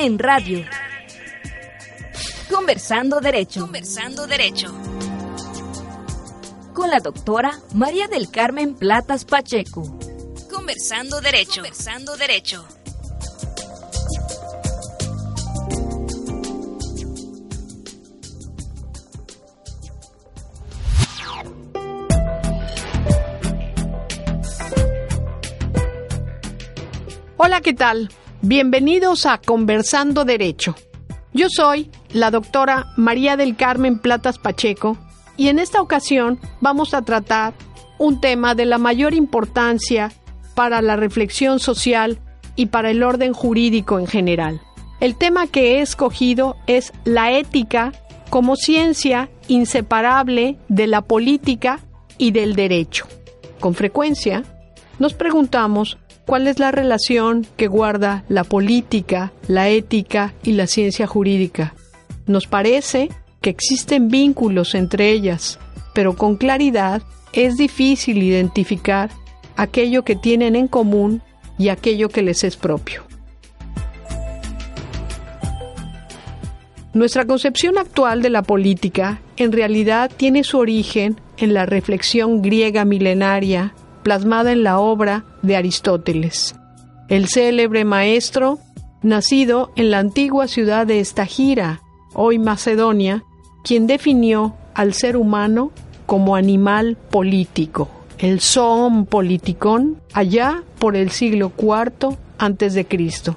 En radio. Conversando Derecho. Conversando Derecho. Con la doctora María del Carmen Platas Pacheco. Conversando Derecho. Conversando Derecho. Hola, ¿qué tal? Bienvenidos a Conversando Derecho. Yo soy la doctora María del Carmen Platas Pacheco y en esta ocasión vamos a tratar un tema de la mayor importancia para la reflexión social y para el orden jurídico en general. El tema que he escogido es la ética como ciencia inseparable de la política y del derecho. Con frecuencia, nos preguntamos cuál es la relación que guarda la política, la ética y la ciencia jurídica. Nos parece que existen vínculos entre ellas, pero con claridad es difícil identificar aquello que tienen en común y aquello que les es propio. Nuestra concepción actual de la política en realidad tiene su origen en la reflexión griega milenaria plasmada en la obra de Aristóteles, el célebre maestro nacido en la antigua ciudad de Estagira, hoy Macedonia, quien definió al ser humano como animal político, el zoon politikon, allá por el siglo IV antes de Cristo.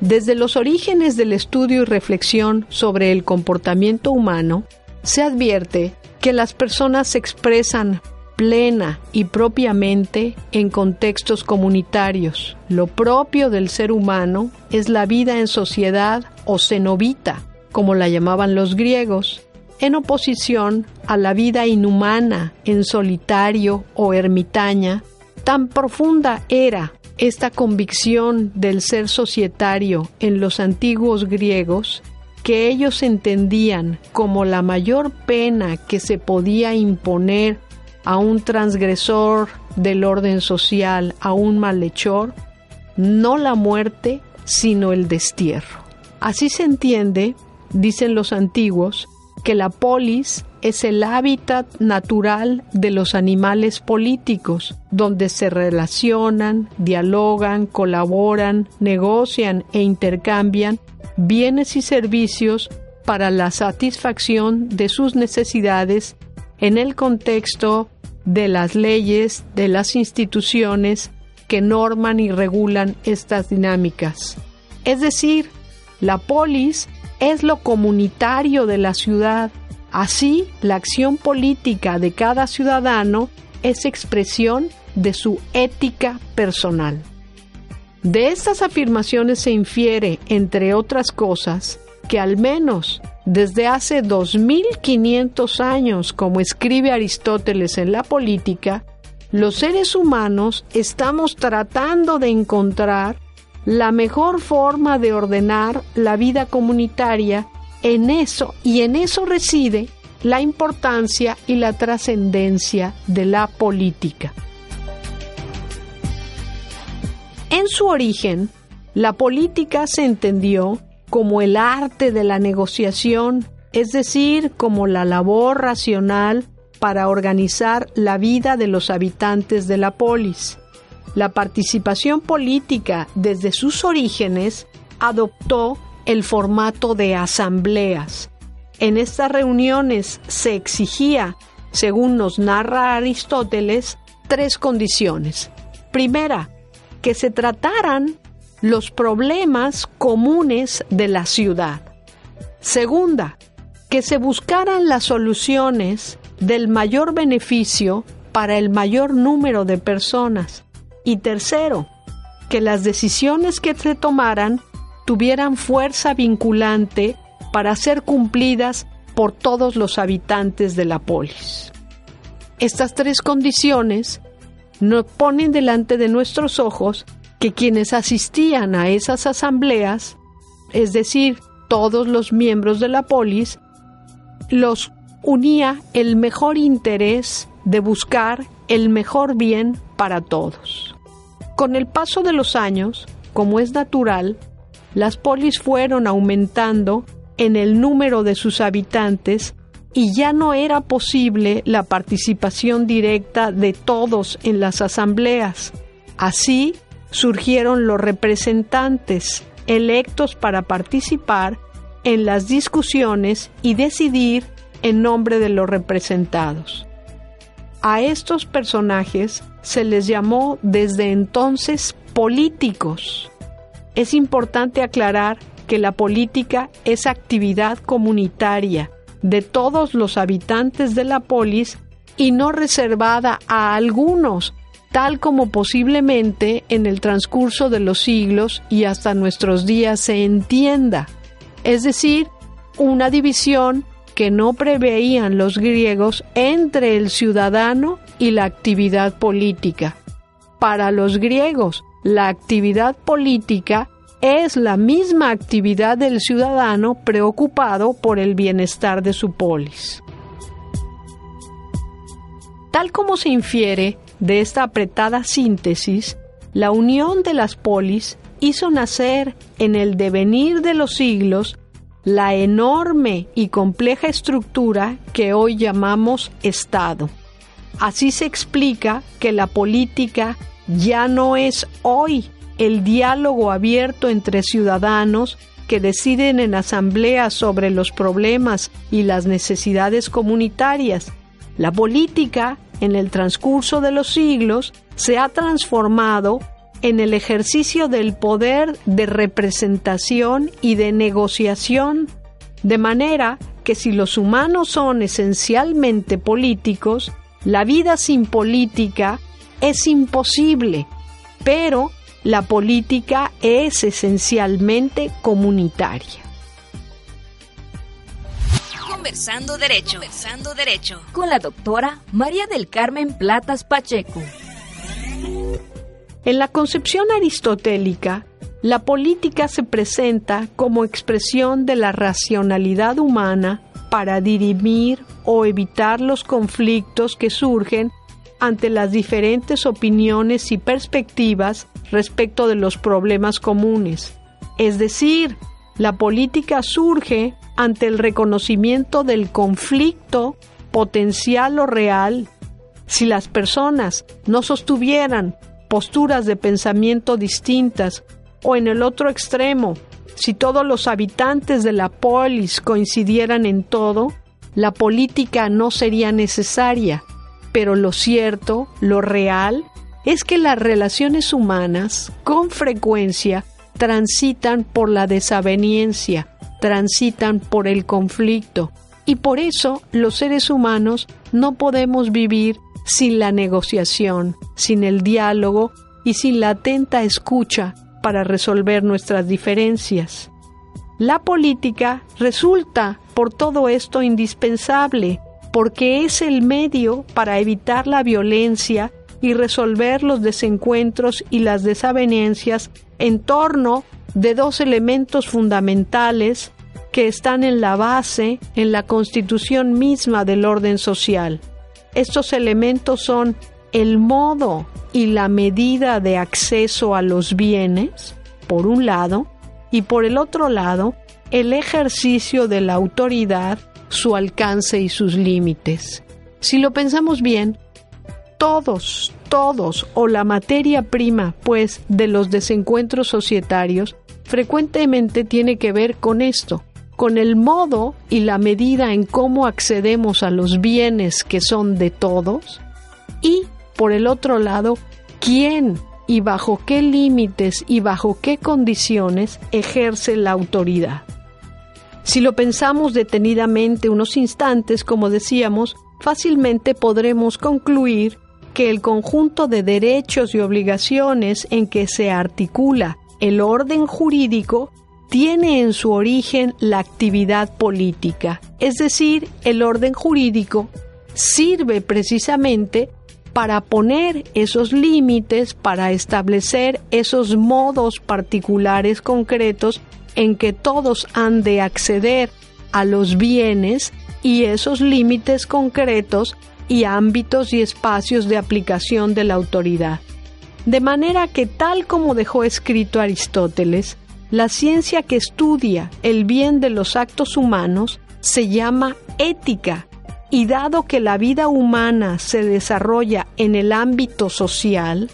Desde los orígenes del estudio y reflexión sobre el comportamiento humano, se advierte que las personas se expresan plena y propiamente en contextos comunitarios. Lo propio del ser humano es la vida en sociedad o cenobita, como la llamaban los griegos, en oposición a la vida inhumana en solitario o ermitaña, tan profunda era esta convicción del ser societario en los antiguos griegos que ellos entendían como la mayor pena que se podía imponer a un transgresor del orden social, a un malhechor, no la muerte, sino el destierro. Así se entiende, dicen los antiguos, que la polis es el hábitat natural de los animales políticos, donde se relacionan, dialogan, colaboran, negocian e intercambian bienes y servicios para la satisfacción de sus necesidades en el contexto de las leyes, de las instituciones que norman y regulan estas dinámicas. Es decir, la polis es lo comunitario de la ciudad. Así, la acción política de cada ciudadano es expresión de su ética personal. De estas afirmaciones se infiere, entre otras cosas, que al menos desde hace 2500 años, como escribe Aristóteles en la política, los seres humanos estamos tratando de encontrar la mejor forma de ordenar la vida comunitaria en eso y en eso reside la importancia y la trascendencia de la política. En su origen, la política se entendió como el arte de la negociación, es decir, como la labor racional para organizar la vida de los habitantes de la polis. La participación política desde sus orígenes adoptó el formato de asambleas. En estas reuniones se exigía, según nos narra Aristóteles, tres condiciones. Primera, que se trataran los problemas comunes de la ciudad. Segunda, que se buscaran las soluciones del mayor beneficio para el mayor número de personas. Y tercero, que las decisiones que se tomaran tuvieran fuerza vinculante para ser cumplidas por todos los habitantes de la polis. Estas tres condiciones nos ponen delante de nuestros ojos que quienes asistían a esas asambleas, es decir, todos los miembros de la polis, los unía el mejor interés de buscar el mejor bien para todos. Con el paso de los años, como es natural, las polis fueron aumentando en el número de sus habitantes y ya no era posible la participación directa de todos en las asambleas. Así surgieron los representantes electos para participar en las discusiones y decidir en nombre de los representados. A estos personajes se les llamó desde entonces políticos. Es importante aclarar que la política es actividad comunitaria de todos los habitantes de la polis y no reservada a algunos, tal como posiblemente en el transcurso de los siglos y hasta nuestros días se entienda. Es decir, una división que no preveían los griegos entre el ciudadano y la actividad política. Para los griegos, la actividad política es la misma actividad del ciudadano preocupado por el bienestar de su polis. Tal como se infiere de esta apretada síntesis, la unión de las polis hizo nacer en el devenir de los siglos la enorme y compleja estructura que hoy llamamos Estado. Así se explica que la política ya no es hoy el diálogo abierto entre ciudadanos que deciden en asambleas sobre los problemas y las necesidades comunitarias. La política, en el transcurso de los siglos, se ha transformado en el ejercicio del poder de representación y de negociación, de manera que si los humanos son esencialmente políticos, la vida sin política es imposible, pero la política es esencialmente comunitaria. Conversando Derecho, Conversando Derecho, con la doctora María del Carmen Platas Pacheco. En la concepción aristotélica, la política se presenta como expresión de la racionalidad humana para dirimir o evitar los conflictos que surgen ante las diferentes opiniones y perspectivas respecto de los problemas comunes. Es decir, la política surge ante el reconocimiento del conflicto potencial o real. Si las personas no sostuvieran posturas de pensamiento distintas, o en el otro extremo, si todos los habitantes de la polis coincidieran en todo, la política no sería necesaria. Pero lo cierto, lo real, es que las relaciones humanas con frecuencia transitan por la desaveniencia, transitan por el conflicto, y por eso los seres humanos no podemos vivir sin la negociación, sin el diálogo y sin la atenta escucha para resolver nuestras diferencias. La política resulta por todo esto indispensable, porque es el medio para evitar la violencia y resolver los desencuentros y las desavenencias en torno de dos elementos fundamentales que están en la base, en la constitución misma del orden social. Estos elementos son el modo y la medida de acceso a los bienes, por un lado, y por el otro lado, el ejercicio de la autoridad, su alcance y sus límites. Si lo pensamos bien, todos, todos o la materia prima, pues, de los desencuentros societarios, frecuentemente tiene que ver con esto, con el modo y la medida en cómo accedemos a los bienes que son de todos y, por el otro lado, quién y bajo qué límites y bajo qué condiciones ejerce la autoridad. Si lo pensamos detenidamente unos instantes, como decíamos, fácilmente podremos concluir que el conjunto de derechos y obligaciones en que se articula el orden jurídico tiene en su origen la actividad política, es decir, el orden jurídico sirve precisamente para poner esos límites, para establecer esos modos particulares concretos en que todos han de acceder a los bienes y esos límites concretos y ámbitos y espacios de aplicación de la autoridad. De manera que tal como dejó escrito Aristóteles, la ciencia que estudia el bien de los actos humanos se llama ética y dado que la vida humana se desarrolla en el ámbito social,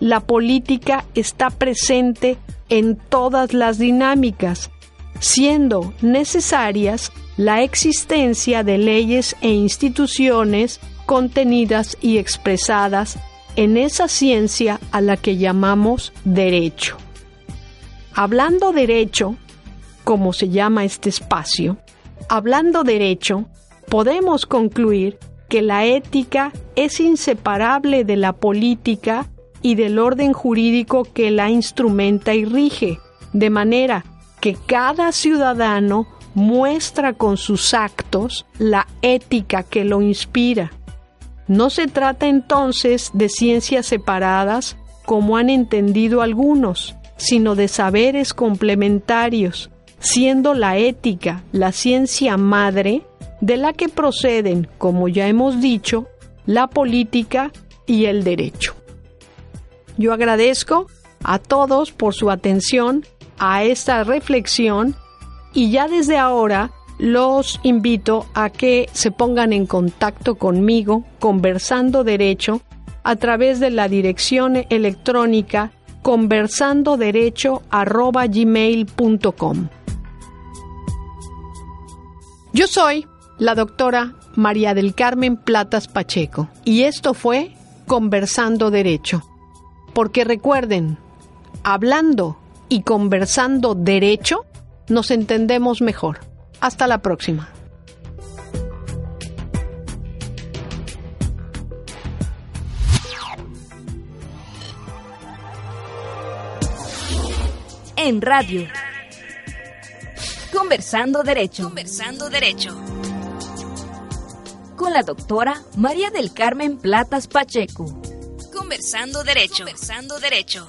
la política está presente en todas las dinámicas, siendo necesarias la existencia de leyes e instituciones contenidas y expresadas en esa ciencia a la que llamamos derecho. Hablando derecho, como se llama este espacio, hablando derecho, podemos concluir que la ética es inseparable de la política y del orden jurídico que la instrumenta y rige, de manera que cada ciudadano muestra con sus actos la ética que lo inspira. No se trata entonces de ciencias separadas como han entendido algunos, sino de saberes complementarios, siendo la ética la ciencia madre de la que proceden, como ya hemos dicho, la política y el derecho. Yo agradezco a todos por su atención a esta reflexión y ya desde ahora los invito a que se pongan en contacto conmigo conversando derecho a través de la dirección electrónica conversandoderecho@gmail.com. Yo soy la doctora María del Carmen Platas Pacheco. Y esto fue Conversando Derecho. Porque recuerden, hablando y conversando derecho, nos entendemos mejor. Hasta la próxima. En radio. Conversando Derecho. Conversando Derecho con la doctora María del Carmen Platas Pacheco. Conversando Derecho. Conversando Derecho.